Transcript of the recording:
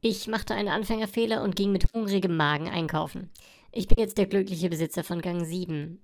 Ich machte einen Anfängerfehler und ging mit hungrigem Magen einkaufen. Ich bin jetzt der glückliche Besitzer von Gang 7.